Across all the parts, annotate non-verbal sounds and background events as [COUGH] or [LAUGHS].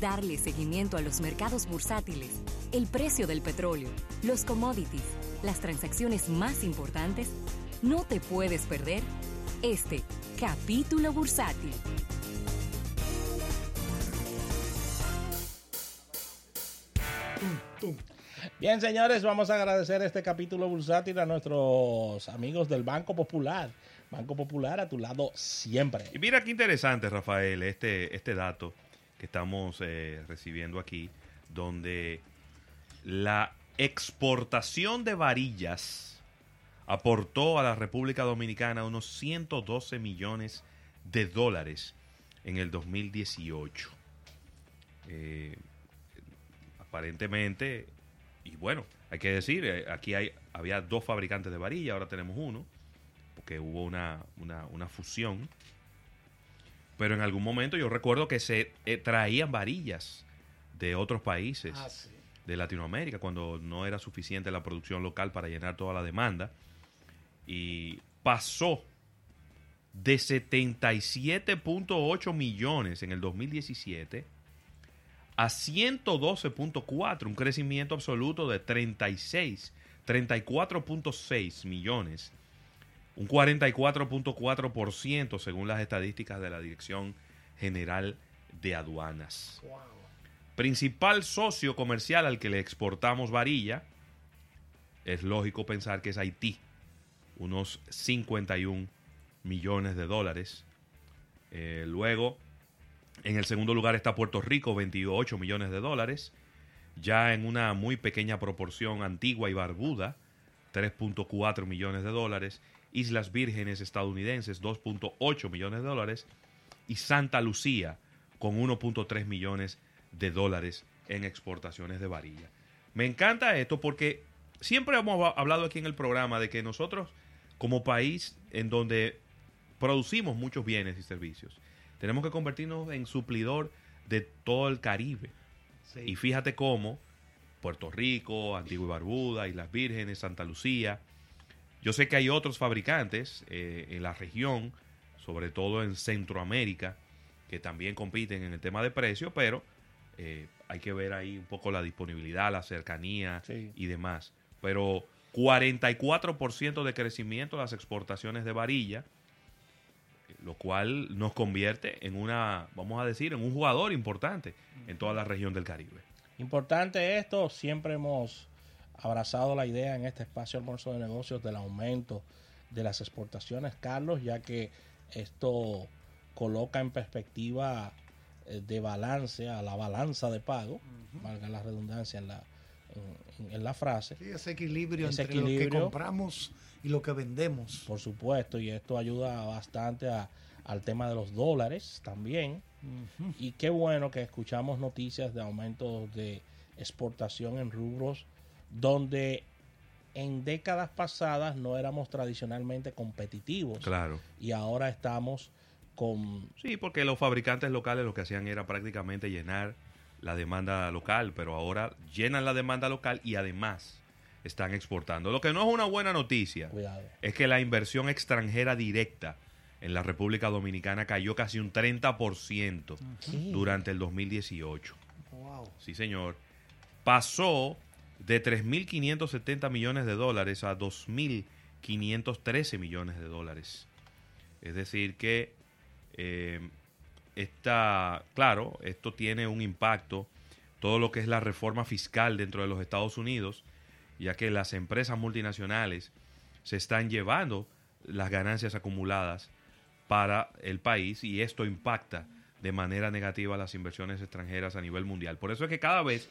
darle seguimiento a los mercados bursátiles, el precio del petróleo, los commodities, las transacciones más importantes, no te puedes perder este capítulo bursátil. Bien, señores, vamos a agradecer este capítulo bursátil a nuestros amigos del Banco Popular. Banco Popular a tu lado siempre. Y mira qué interesante, Rafael, este, este dato que estamos eh, recibiendo aquí, donde la exportación de varillas aportó a la República Dominicana unos 112 millones de dólares en el 2018. Eh, aparentemente, y bueno, hay que decir, eh, aquí hay, había dos fabricantes de varillas, ahora tenemos uno, porque hubo una, una, una fusión. Pero en algún momento yo recuerdo que se eh, traían varillas de otros países Ah, sí. de Latinoamérica cuando no era suficiente la producción local para llenar toda la demanda. Y pasó de 77.8 millones en el 2017 a 112.4, un crecimiento absoluto de 36, 34.6 millones, un 44.4% según las estadísticas de la Dirección General de Aduanas. Principal socio comercial al que le exportamos varilla, es lógico pensar que es Haití, unos 51 millones de dólares. Eh, luego, en el segundo lugar está Puerto Rico, 28 millones de dólares. Ya en una muy pequeña proporción, Antigua y Barbuda, 3.4 millones de dólares. Islas Vírgenes estadounidenses, 2.8 millones de dólares. Y Santa Lucía, con 1.3 millones de dólares en exportaciones de varilla. Me encanta esto porque siempre hemos hablado aquí en el programa de que nosotros, como país en donde producimos muchos bienes y servicios, tenemos que convertirnos en suplidor de todo el Caribe. Sí. Y fíjate cómo Puerto Rico, Antigua y Barbuda, Islas Vírgenes, Santa Lucía. Yo sé que hay otros fabricantes eh, en la región, sobre todo en Centroamérica, que también compiten en el tema de precio, pero eh, hay que ver ahí un poco la disponibilidad, la cercanía Sí. y demás. Pero 44% de crecimiento de las exportaciones de varilla, lo cual nos convierte en una, vamos a decir, en un jugador importante en toda la región del Caribe. Importante esto, siempre hemos abrazado la idea en este espacio almuerzo de negocios del aumento de las exportaciones, Carlos, ya que esto coloca en perspectiva eh, de balance a la balanza de pago, valga la redundancia en la, en, en la frase, Sí, ese equilibrio Ese entre lo que compramos y lo que vendemos. por supuesto, y esto ayuda bastante a- al tema de los dólares también. Y qué bueno que escuchamos noticias de aumentos de exportación en rubros donde en décadas pasadas no éramos tradicionalmente competitivos Claro. y ahora estamos con Sí, porque los fabricantes locales lo que hacían era prácticamente llenar la demanda local, pero ahora llenan la demanda local y además están exportando. Lo que no es una buena noticia cuidado. es que la inversión extranjera directa en la República Dominicana cayó casi un 30% durante el 2018. Wow. Sí, señor. Pasó de 3.570 millones de dólares a 2.513 millones de dólares. Es decir, que eh, esta, claro, esto tiene un impacto, todo lo que es la reforma fiscal dentro de los Estados Unidos, ya que las empresas multinacionales se están llevando las ganancias acumuladas para el país y esto impacta de manera negativa las inversiones extranjeras a nivel mundial. Por eso es que cada vez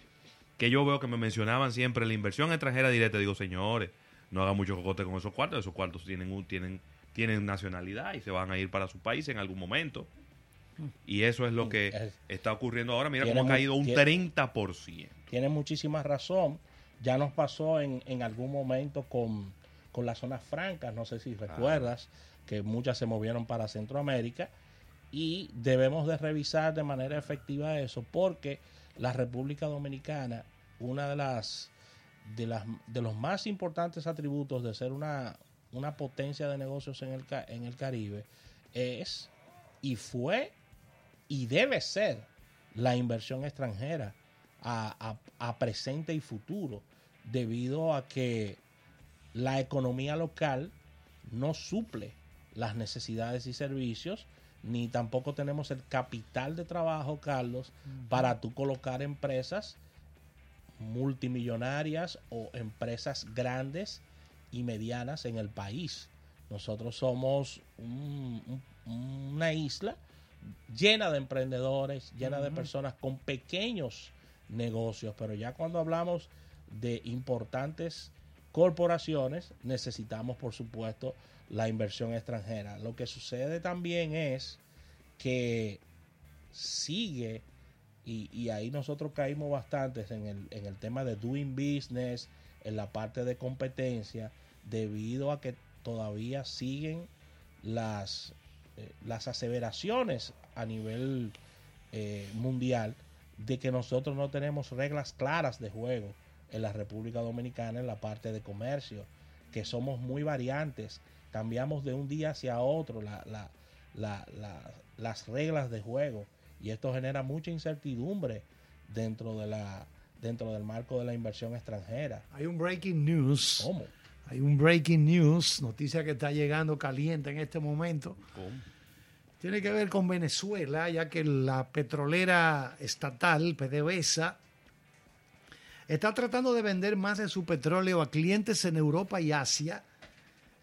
que yo veo que me mencionaban siempre la inversión extranjera directa, digo, señores, no haga mucho cocote con esos cuartos, esos cuartos tienen, un- tienen, tienen nacionalidad y se van a ir para su país en algún momento. Y eso es lo que Es- está ocurriendo ahora. Mira cómo ha caído un tiene- 30%. Tiene muchísima razón. Ya nos pasó en, en algún momento con, con las zonas francas, no sé si recuerdas, que muchas se movieron para Centroamérica y debemos de revisar de manera efectiva eso porque la República Dominicana, una de las de las de los más importantes atributos de ser una, una potencia de negocios en el, en el Caribe es y fue y debe ser la inversión extranjera a- a presente y futuro, debido a que la economía local no suple las necesidades y servicios, ni tampoco tenemos el capital de trabajo, Carlos, para tú colocar empresas multimillonarias o empresas grandes y medianas en el país. Nosotros somos un- un- una isla llena de emprendedores, llena de personas con pequeños negocios, pero ya cuando hablamos de importantes corporaciones, necesitamos, por supuesto, la inversión extranjera. Lo que sucede también es que sigue, y, y ahí nosotros caímos bastante en el, en el tema de doing business, en la parte de competencia, debido a que todavía siguen las, eh, las aseveraciones a nivel eh, mundial de que nosotros no tenemos reglas claras de juego en la República Dominicana en la parte de comercio, que somos muy variantes, cambiamos de un día hacia otro la- la- la- la- las reglas de juego y esto genera mucha incertidumbre dentro de la dentro del marco de la inversión extranjera. Hay un breaking news. ¿Cómo? Hay un breaking news, noticia que está llegando caliente en este momento. ¿Cómo? Tiene que ver con Venezuela, ya que la petrolera estatal, PDVSA, está tratando de vender más de su petróleo a clientes en Europa y Asia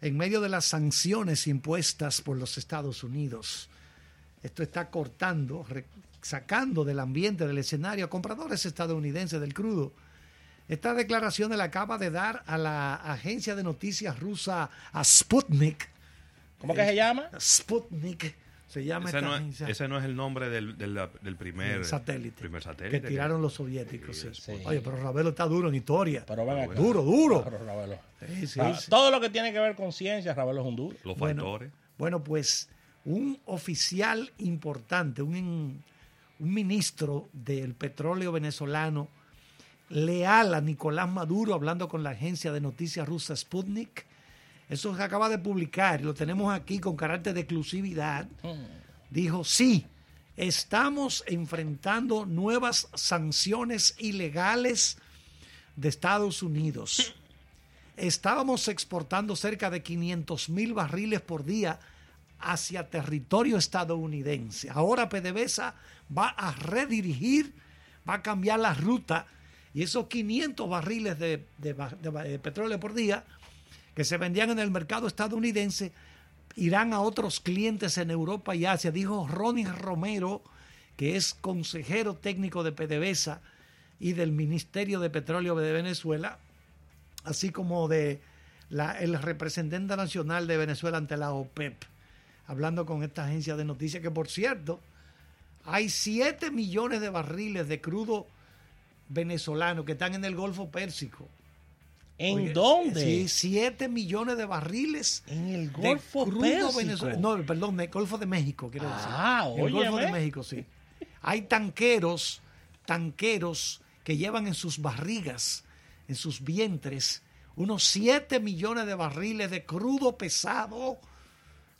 en medio de las sanciones impuestas por los Estados Unidos. Esto está cortando, sacando del ambiente, del escenario a compradores estadounidenses del crudo. Esta declaración la acaba de dar a la agencia de noticias rusa a Sputnik. ¿Cómo que se llama? Sputnik se llama Ese no, es, agencia. ese no es el nombre del, del, del primer El satélite. primer satélite que tiraron los soviéticos. sí. Sí. Oye, pero Ravelo está duro en historia. Pero ven acá. Duro, duro. Pero, Ravelo. Sí, sí, Ah, sí. Todo lo que tiene que ver con ciencia, Ravelo es un duro. Los Bueno, factores. Bueno, pues un oficial importante, un, un ministro del petróleo venezolano, leal a Nicolás Maduro, hablando con la agencia de noticias rusa Sputnik, eso se acaba de publicar, lo tenemos aquí con carácter de exclusividad, dijo, sí, estamos enfrentando nuevas sanciones ilegales de Estados Unidos. Estábamos exportando cerca de 500 mil barriles por día hacia territorio estadounidense. Ahora PDVSA va a redirigir, va a cambiar la ruta y esos 500 barriles de, de ba- de ba- de petróleo por día que se vendían en el mercado estadounidense irán a otros clientes en Europa y Asia, dijo Ronnie Romero, que es consejero técnico de PDVSA y del Ministerio de Petróleo de Venezuela, así como de la- el representante nacional de Venezuela ante la OPEP, hablando con esta agencia de noticias, que por cierto, hay 7 millones de barriles de crudo venezolano que están en el Golfo Pérsico. ¿En Oye, dónde? Sí, 7 millones de barriles En el de Golfo Pérsico. venezolano. No, perdón, el Golfo de México, quiero decir. Ah, el Golfo de. México, sí. Hay tanqueros, tanqueros que llevan en sus barrigas, en sus vientres, unos 7 millones de barriles de crudo pesado,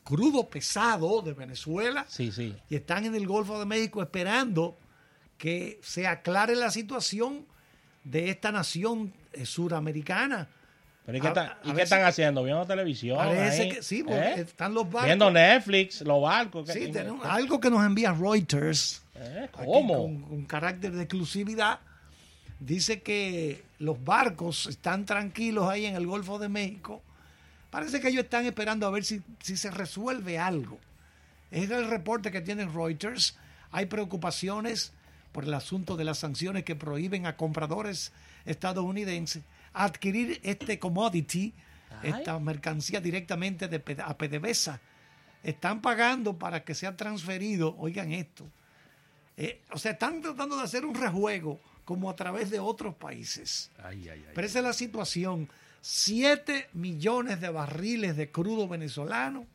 crudo pesado de Venezuela, Sí, sí. y están en el Golfo de México esperando que se aclare la situación de esta nación suramericana. Pero ¿y qué, A- están- a ¿y qué veces- están haciendo? ¿Viendo televisión? Parece ahí? que sí, porque ¿Eh? están los barcos. Viendo Netflix, los barcos. Sí, ¿qué- tenemos algo que nos envía Reuters. ¿Eh? ¿Cómo? Con, con carácter de exclusividad. Dice que los barcos están tranquilos ahí en el Golfo de México. Parece que ellos están esperando a ver si, si se resuelve algo. Es el reporte que tienen Reuters. Hay preocupaciones por el asunto de las sanciones que prohíben a compradores estadounidenses adquirir este commodity, Ay. esta mercancía directamente de, a PDVSA. Están pagando para que sea transferido, oigan esto, eh, o sea, están tratando de hacer un rejuego como a través de otros países. Ay, ay, ay. Pero esa es la situación. 7 millones de barriles de crudo venezolano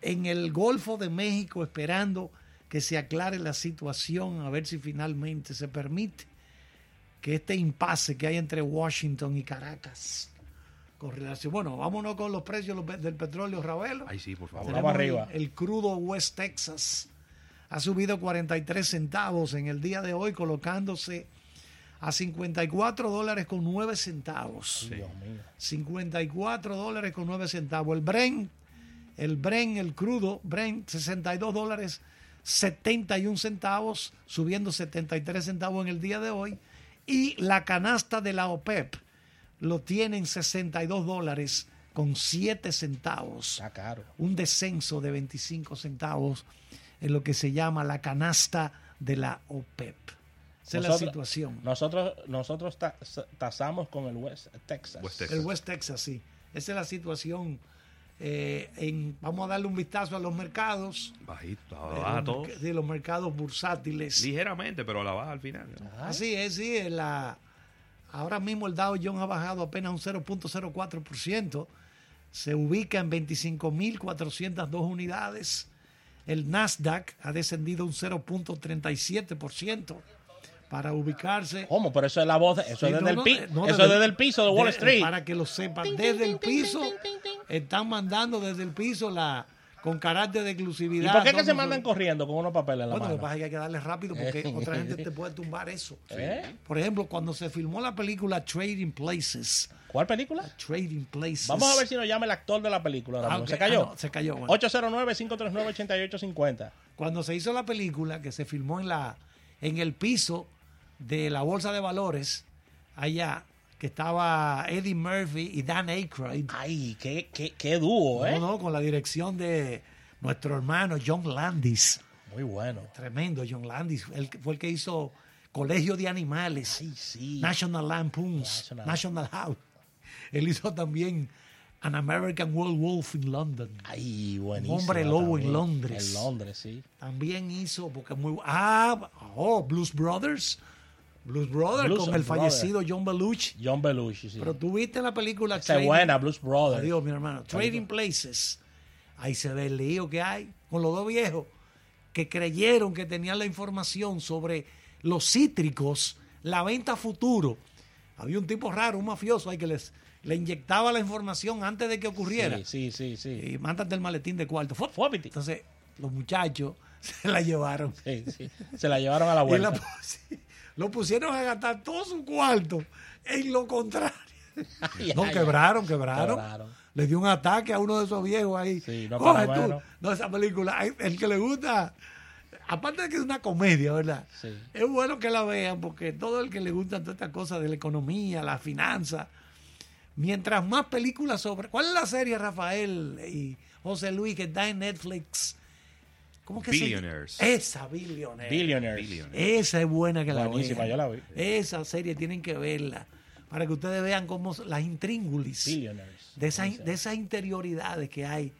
en el Golfo de México esperando que se aclare la situación, a ver si finalmente se permite que este impasse que hay entre Washington y Caracas con relación. Bueno, vámonos con los precios del petróleo, Ravelo. Ay, sí, por favor. Vamos arriba. El, el crudo West Texas ha subido 43 centavos en el día de hoy, colocándose a 54 dólares con 9 centavos. Dios mío. 54 dólares con 9 centavos. El Bren, el Bren, el crudo, Bren, 62 dólares 71 centavos, subiendo 73 centavos en el día de hoy. Y la canasta de la OPEP lo tiene en 62 dólares con 7 centavos. Está caro. Un descenso de 25 centavos en lo que se llama la canasta de la OPEP. Esa es la situación. Nosotros, nosotros ta- tasamos con el West Texas. West Texas. El West Texas, sí. Esa es la situación. Eh, en, vamos a darle un vistazo a los mercados. Bajito, eh, baja los sí, mercados bursátiles. Ligeramente, pero a la baja al final. Así es, sí. en La, ahora mismo el Dow Jones ha bajado apenas un 0.04%. Se ubica en 25.402 unidades. El Nasdaq ha descendido un 0.37% para ubicarse. ¿Cómo? Pero eso es la voz, eso Sí, es desde, no, el, pi- eh, no, eso desde- es desde el piso de Wall de- Street. Para que lo sepan, desde el piso están mandando desde el piso la con carácter de ¿Y exclusividad. por qué que todo se mandan corriendo con unos papeles en la Bueno, lo que mano? pasa es que hay que darle rápido porque otra gente te [LAUGHS] puede tumbar eso. ¿Eh? Por ejemplo, cuando se filmó la película Trading Places, ¿Cuál película? Trading Places. Vamos a ver si nos llama el actor de la película. ahora Ah. ¿Se cayó? Ah, no, se cayó. bueno. 809-539-8850. Cuando se hizo la película que se filmó en la en el piso de la bolsa de valores allá que estaba Eddie Murphy y Dan Aykroyd. Ay, qué, qué, qué dúo, ¿eh? No, no, con la dirección de nuestro hermano John Landis. Muy bueno. Tremendo, John Landis. Él fue el que hizo Colegio de Animales, Sí, sí. National Lampoons, National- National House. [LAUGHS] Él hizo también An American Werewolf in London. Ay, buenísimo. Hombre lobo en. Londres. En Londres, sí. También hizo, porque es muy. Ah, oh, Blues Brothers. Blues Brothers Blues con el fallecido John Belushi. John Belushi, sí. Pero tú viste la película Esa es buena, Blues Brothers. Adiós, mi hermano. Trading Places. Ahí se ve el lío que hay con los dos viejos que creyeron que tenían la información sobre los cítricos, la venta futuro. Había un tipo raro, un mafioso ahí que les le inyectaba la información antes de que ocurriera. Sí, sí, sí, sí. Y mándate el maletín de cuarto. Entonces, los muchachos [LAUGHS] se la llevaron. Sí, sí. Se la llevaron a la Y vuelta. la pusi- lo pusieron a gastar todo su cuarto en lo contrario. [LAUGHS] Ay, No, ay, quebraron, quebraron. Quebraron. Le dio un ataque a uno de esos viejos ahí. Sí, no Coge tú. No, esa película, el que le gusta, aparte de que es una comedia, ¿verdad? Sí. Es bueno que la vean porque todo el que le gusta todas estas cosas de la economía, la finanza, mientras más películas sobre... ¿Cuál es la serie, Rafael y José Luis, que está en Netflix? ¿Cómo que se Billionaires. Esa, Billionaires. Billionaires. Billionaires. Esa es buena que la Buenísima, vean. yo la vi. Esa serie tienen que verla para que ustedes vean cómo las intríngulis Billionaires. de, esa- de esas interioridades que hay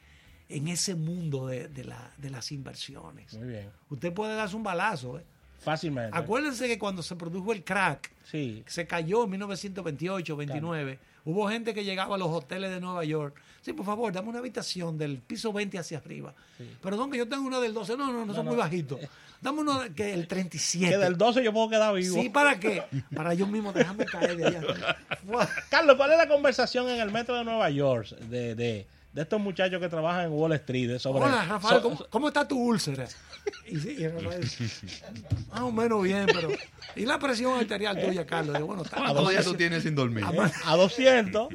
en ese mundo de, de la- de las inversiones. Muy bien. Usted puede darse un balazo. ¿eh? Fácilmente. Acuérdense que cuando se produjo el crack, Sí. se cayó en 1928, 29, hubo gente que llegaba a los hoteles de Nueva York. Sí, por favor, dame una habitación del piso 20 hacia arriba. Perdón, que yo tengo una del 12. No, no, no, son muy bajitos. Dame uno que el 37. Que del 12 yo puedo quedar vivo. Sí, ¿para qué? Para yo mismo dejarme caer de allá. [LAUGHS] Carlos, ¿cuál es la conversación en el metro de Nueva York de, de, de estos muchachos que trabajan en Wall Street? de sobre, Hola, Rafael, so- ¿cómo, cómo está tu úlcera? Y, sí, y Rafael, [LAUGHS] más o menos bien, pero... ¿Y la presión arterial tuya, Carlos? Digo, bueno, está... ¿Cuántos días tú tienes sin dormir? a 200.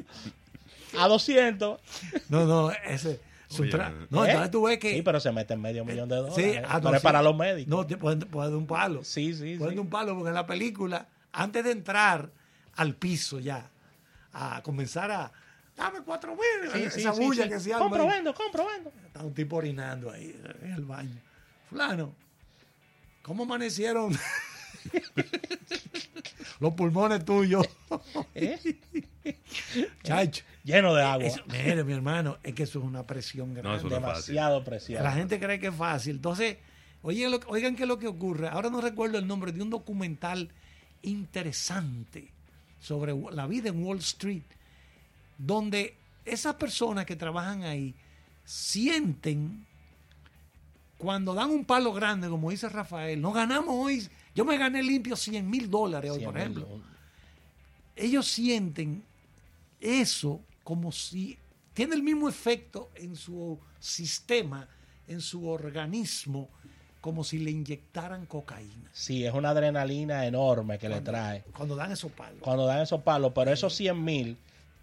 A 200. No, no, ese... Oye, tra- No, ¿Eh? entonces tú ves que... Sí, pero se meten medio millón de dólares. Sí, ¿eh? ah, Pero es para los médicos. No, te pueden, pueden dar un palo. Sí, sí, Pueden sí. dar un palo porque en la película, antes de entrar al piso ya, a comenzar a... Dame cuatro mil. Sí, sí, esa sí, bulla sí. que se arma Compro, ahí. vendo, compro, vendo. Está un tipo orinando ahí en el baño. Fulano, ¿cómo amanecieron [LAUGHS] los pulmones tuyos? [LAUGHS] ¿Eh? Chacho. Lleno de agua. Eso- mire, mi hermano, es que eso es una presión grande. No. Demasiado presión. La gente cree que es fácil. Entonces, oigan, lo, oigan qué es lo que ocurre. Ahora no recuerdo el nombre de un documental interesante sobre la vida en Wall Street, donde esas personas que trabajan ahí sienten cuando dan un palo grande, como dice Rafael, no ganamos hoy. Yo me gané limpio 100 mil dólares hoy, por ejemplo. Ellos sienten eso como si tiene el mismo efecto en su sistema, en su organismo, como si le inyectaran cocaína. Sí, es una adrenalina enorme que Cuando- le trae Cuando dan esos palos. cuando dan esos palos, pero esos 100 mil,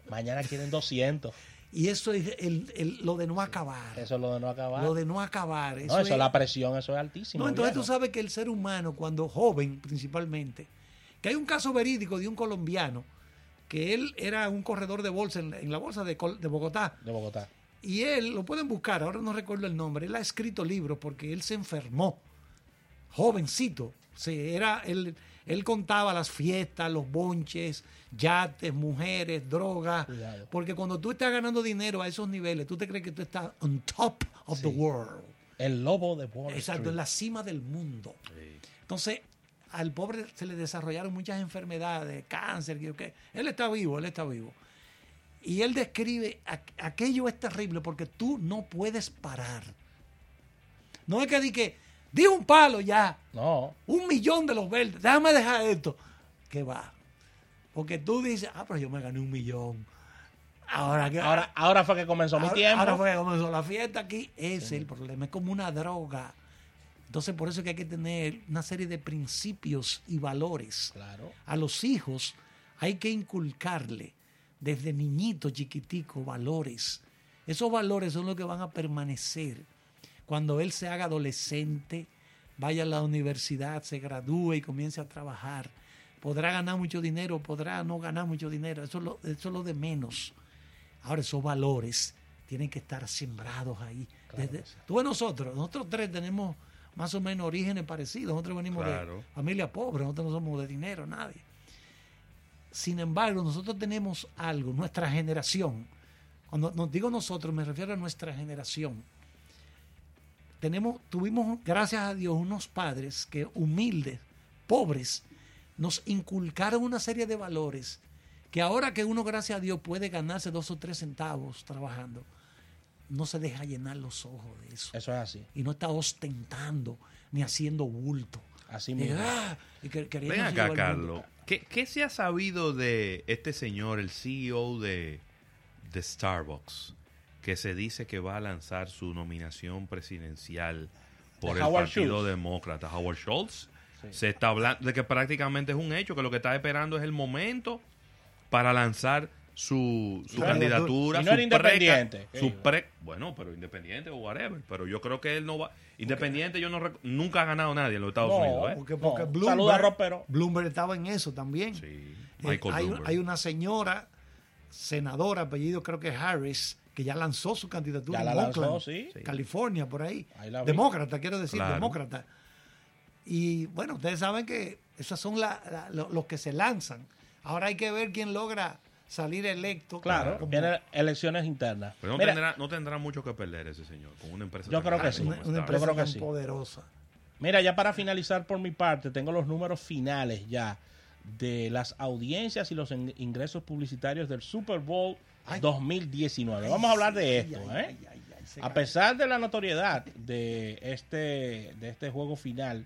mañana quieren 200. Y eso es el- el- lo de no acabar. Eso es lo de no acabar. Lo de no acabar. no, Eso eso es- la presión, eso es altísimo. No, entonces tú sabes que el ser humano, cuando joven principalmente, que hay un caso verídico de un colombiano, que él era un corredor de bolsa en la, en la bolsa de, de Bogotá, De Bogotá. y él, lo pueden buscar, ahora no recuerdo el nombre, él ha escrito libros porque él se enfermó, jovencito, se, era, él, él contaba las fiestas, los bonches, yates, mujeres, drogas, Cuidado. porque cuando tú estás ganando dinero a esos niveles, tú te crees que tú estás on top of the world. El lobo de Wall Exacto, Street. en la cima del mundo. Entonces, al pobre se le desarrollaron muchas enfermedades, cáncer, que- que- él está vivo, él está vivo. Y él describe, aqu- aquello es terrible porque tú no puedes parar. No es que di que, di un palo ya, No, un millón de los verdes, déjame dejar esto. Que va. Porque tú dices, ah, pero yo me gané un millón. Ahora que ahora, ahora fue que comenzó mi tiempo. Ahora fue que comenzó la fiesta aquí. Ese es el problema. Es como una droga. Entonces, por eso es que hay que tener una serie de principios y valores. Claro. A los hijos hay que inculcarle desde niñito chiquitico valores. Esos valores son los que van a permanecer cuando él se haga adolescente, vaya a la universidad, se gradúe y comience a trabajar. Podrá ganar mucho dinero, podrá no ganar mucho dinero. Eso es lo, eso es lo de menos. Ahora, esos valores tienen que estar sembrados ahí. Claro Desde- que sí. tú ves nosotros, nosotros tres tenemos más o menos orígenes parecidos. Nosotros venimos Claro. de familia pobre, nosotros no somos de dinero, nadie. Sin embargo, nosotros tenemos algo, nuestra generación. Cuando nos digo nosotros, me refiero a nuestra generación. Tenemos, tuvimos, gracias a Dios, unos padres que humildes, pobres, nos inculcaron una serie de valores que ahora que uno, gracias a Dios, puede ganarse dos o tres centavos trabajando, no se deja llenar los ojos de eso. Eso es así. Y no está ostentando ni haciendo bulto. Así Y, mismo. ah, y que- Ven acá. Carlos. ¿Qué, qué se ha sabido de este señor, el CEO de, de Starbucks, que se dice que va a lanzar su nominación presidencial por De el Howard Partido Schultz. Demócrata, Howard Schultz? Sí. Se está hablando de que prácticamente es un hecho, que lo que está esperando es el momento para lanzar su, candidatura. y no era su independiente, su pre- bueno, pero independiente o whatever. Pero yo creo que él no va. Independiente, yo no rec- nunca ha ganado nadie en los Estados No, Unidos. ¿eh? Porque, porque No, Bloomberg, saluda a Ropero. Bloomberg estaba en eso también. Sí, Eh, Michael hay, Bloomberg. hay una señora, senadora, apellido creo que es Harris, que ya lanzó su candidatura Ya en la lanzó, Oakland, sí. Sí. California, por ahí. Ahí la vi. demócrata, quiero decir, Claro. demócrata. Y bueno, ustedes saben que esos son la- la- lo- los que se lanzan. Ahora hay que ver quién logra salir electo. Claro, como vienen elecciones internas. Pero no, Mira, tendrá, no tendrá mucho que perder ese señor con una empresa. Yo tan creo que sí. una, empresa creo que tan sí. poderosa. Mira, ya para finalizar por mi parte, tengo los números finales ya de las audiencias y los in- ingresos publicitarios del Super Bowl Ay. 2019. Vamos a hablar de Ay, esto, ay, ¿eh? ay, ay, ay, A pesar de la notoriedad de este, de este juego final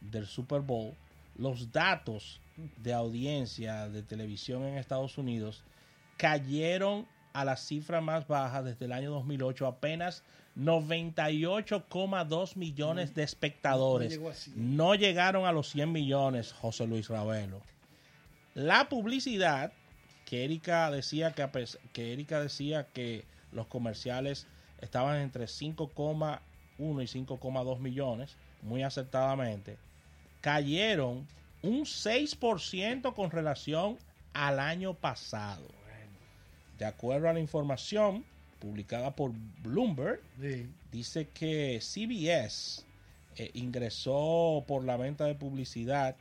del Super Bowl, los datos de audiencia de televisión en Estados Unidos cayeron a la cifra más baja desde el año 2008, apenas 98,2 millones de espectadores. No llegó a 100. No llegaron a los 100 millones, José Luis Ravelo. La publicidad, que Erika decía que, que Erika decía que los comerciales estaban entre 5,1 y 5,2 millones, muy acertadamente, cayeron un 6% con relación al año pasado. De acuerdo a la información publicada por Bloomberg, Sí. dice que CBS eh, ingresó por la venta de publicidad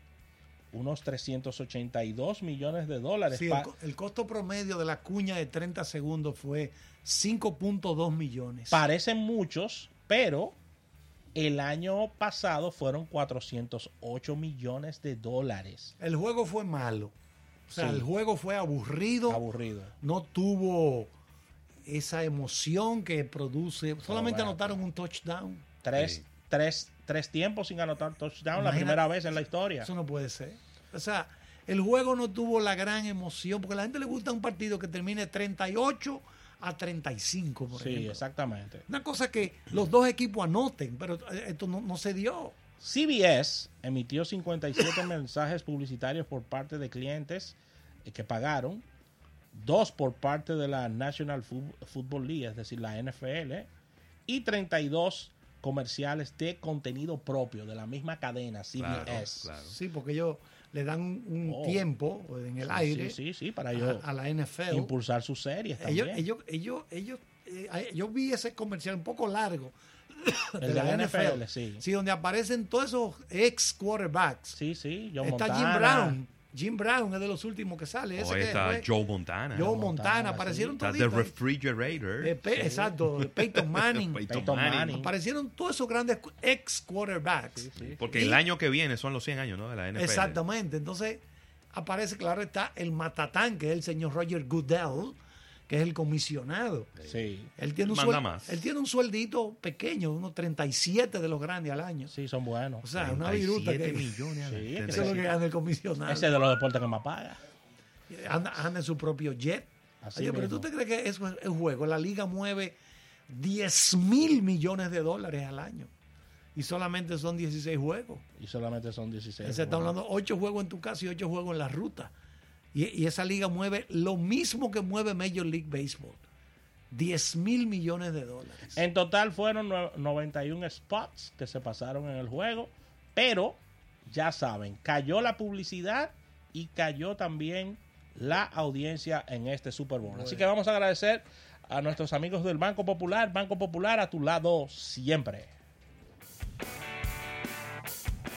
unos 382 millones de dólares. Sí, el, costo promedio de la cuña de 30 segundos fue 5.2 millones. parecen muchos, pero el año pasado fueron 408 millones de dólares. El juego fue malo. O sea, Sí. el juego fue aburrido. Aburrido. No tuvo esa emoción que produce. Solamente bueno. anotaron un touchdown. Tres, Sí. Tres, tres tiempos sin anotar touchdown, la primera vez en la historia. Eso no puede ser. O sea, el juego no tuvo la gran emoción, porque a la gente le gusta un partido que termine 38 a 35, por Sí, ejemplo. exactamente. Una cosa que los dos equipos anoten, pero eh, esto no, no se dio. CBS emitió 57 [LAUGHS] mensajes publicitarios por parte de clientes eh, que pagaron, dos por parte de la National Football League, es decir, la NFL, y 32 comerciales de contenido propio de la misma cadena, CBS. claro. Sí, porque ellos le dan un, Oh. tiempo en el Sí, aire Sí, sí, sí, para a, ellos a la NFL. impulsar sus series Ellos, también. ellos, ellos, ellos, eh, yo vi ese comercial un poco largo El de la NFL, sí. donde aparecen todos esos ex quarterbacks. Sí, sí, John Está Montana. Jim Brown. Jim Brown es de los últimos que sale. Ese está Joe Montana. Joe Montana. Aparecieron Está The. Refrigerator. Eh, Pe- Exacto, Peyton [LAUGHS] Manning. Peyton Peyton Manning. Manning. Aparecieron todos esos grandes ex quarterbacks. Sí, Porque Y- el año que viene son los 100 años ¿no? de la NFL. Exactamente. Entonces aparece, claro, está el matatán, que es el señor Roger Goodell, que es el comisionado. Sí, Él tiene, un Manda suel- más. él tiene un sueldito pequeño, unos 37 de los grandes al año. sí, son buenos. O sea, una viruta 37 que... [LAUGHS] millones. Sí, Eso es lo que gana el comisionado. Ese es de los deportes que más paga. Anda, anda en su propio jet. Así Oye, pero tú te crees que eso es el juego. La liga mueve 10 mil millones de dólares al año. Y solamente son 16 juegos. Y solamente son 16. Se está hablando 8 juegos en tu casa y 8 juegos en la ruta. Y, y esa liga mueve lo mismo que mueve Major League Baseball. 10 mil millones de dólares. En total fueron nue- 91 spots que se pasaron en el juego, pero ya saben, cayó la publicidad y cayó también la audiencia en este Super Bowl. Así que vamos a agradecer a nuestros amigos del Banco Popular, Banco Popular a tu lado siempre.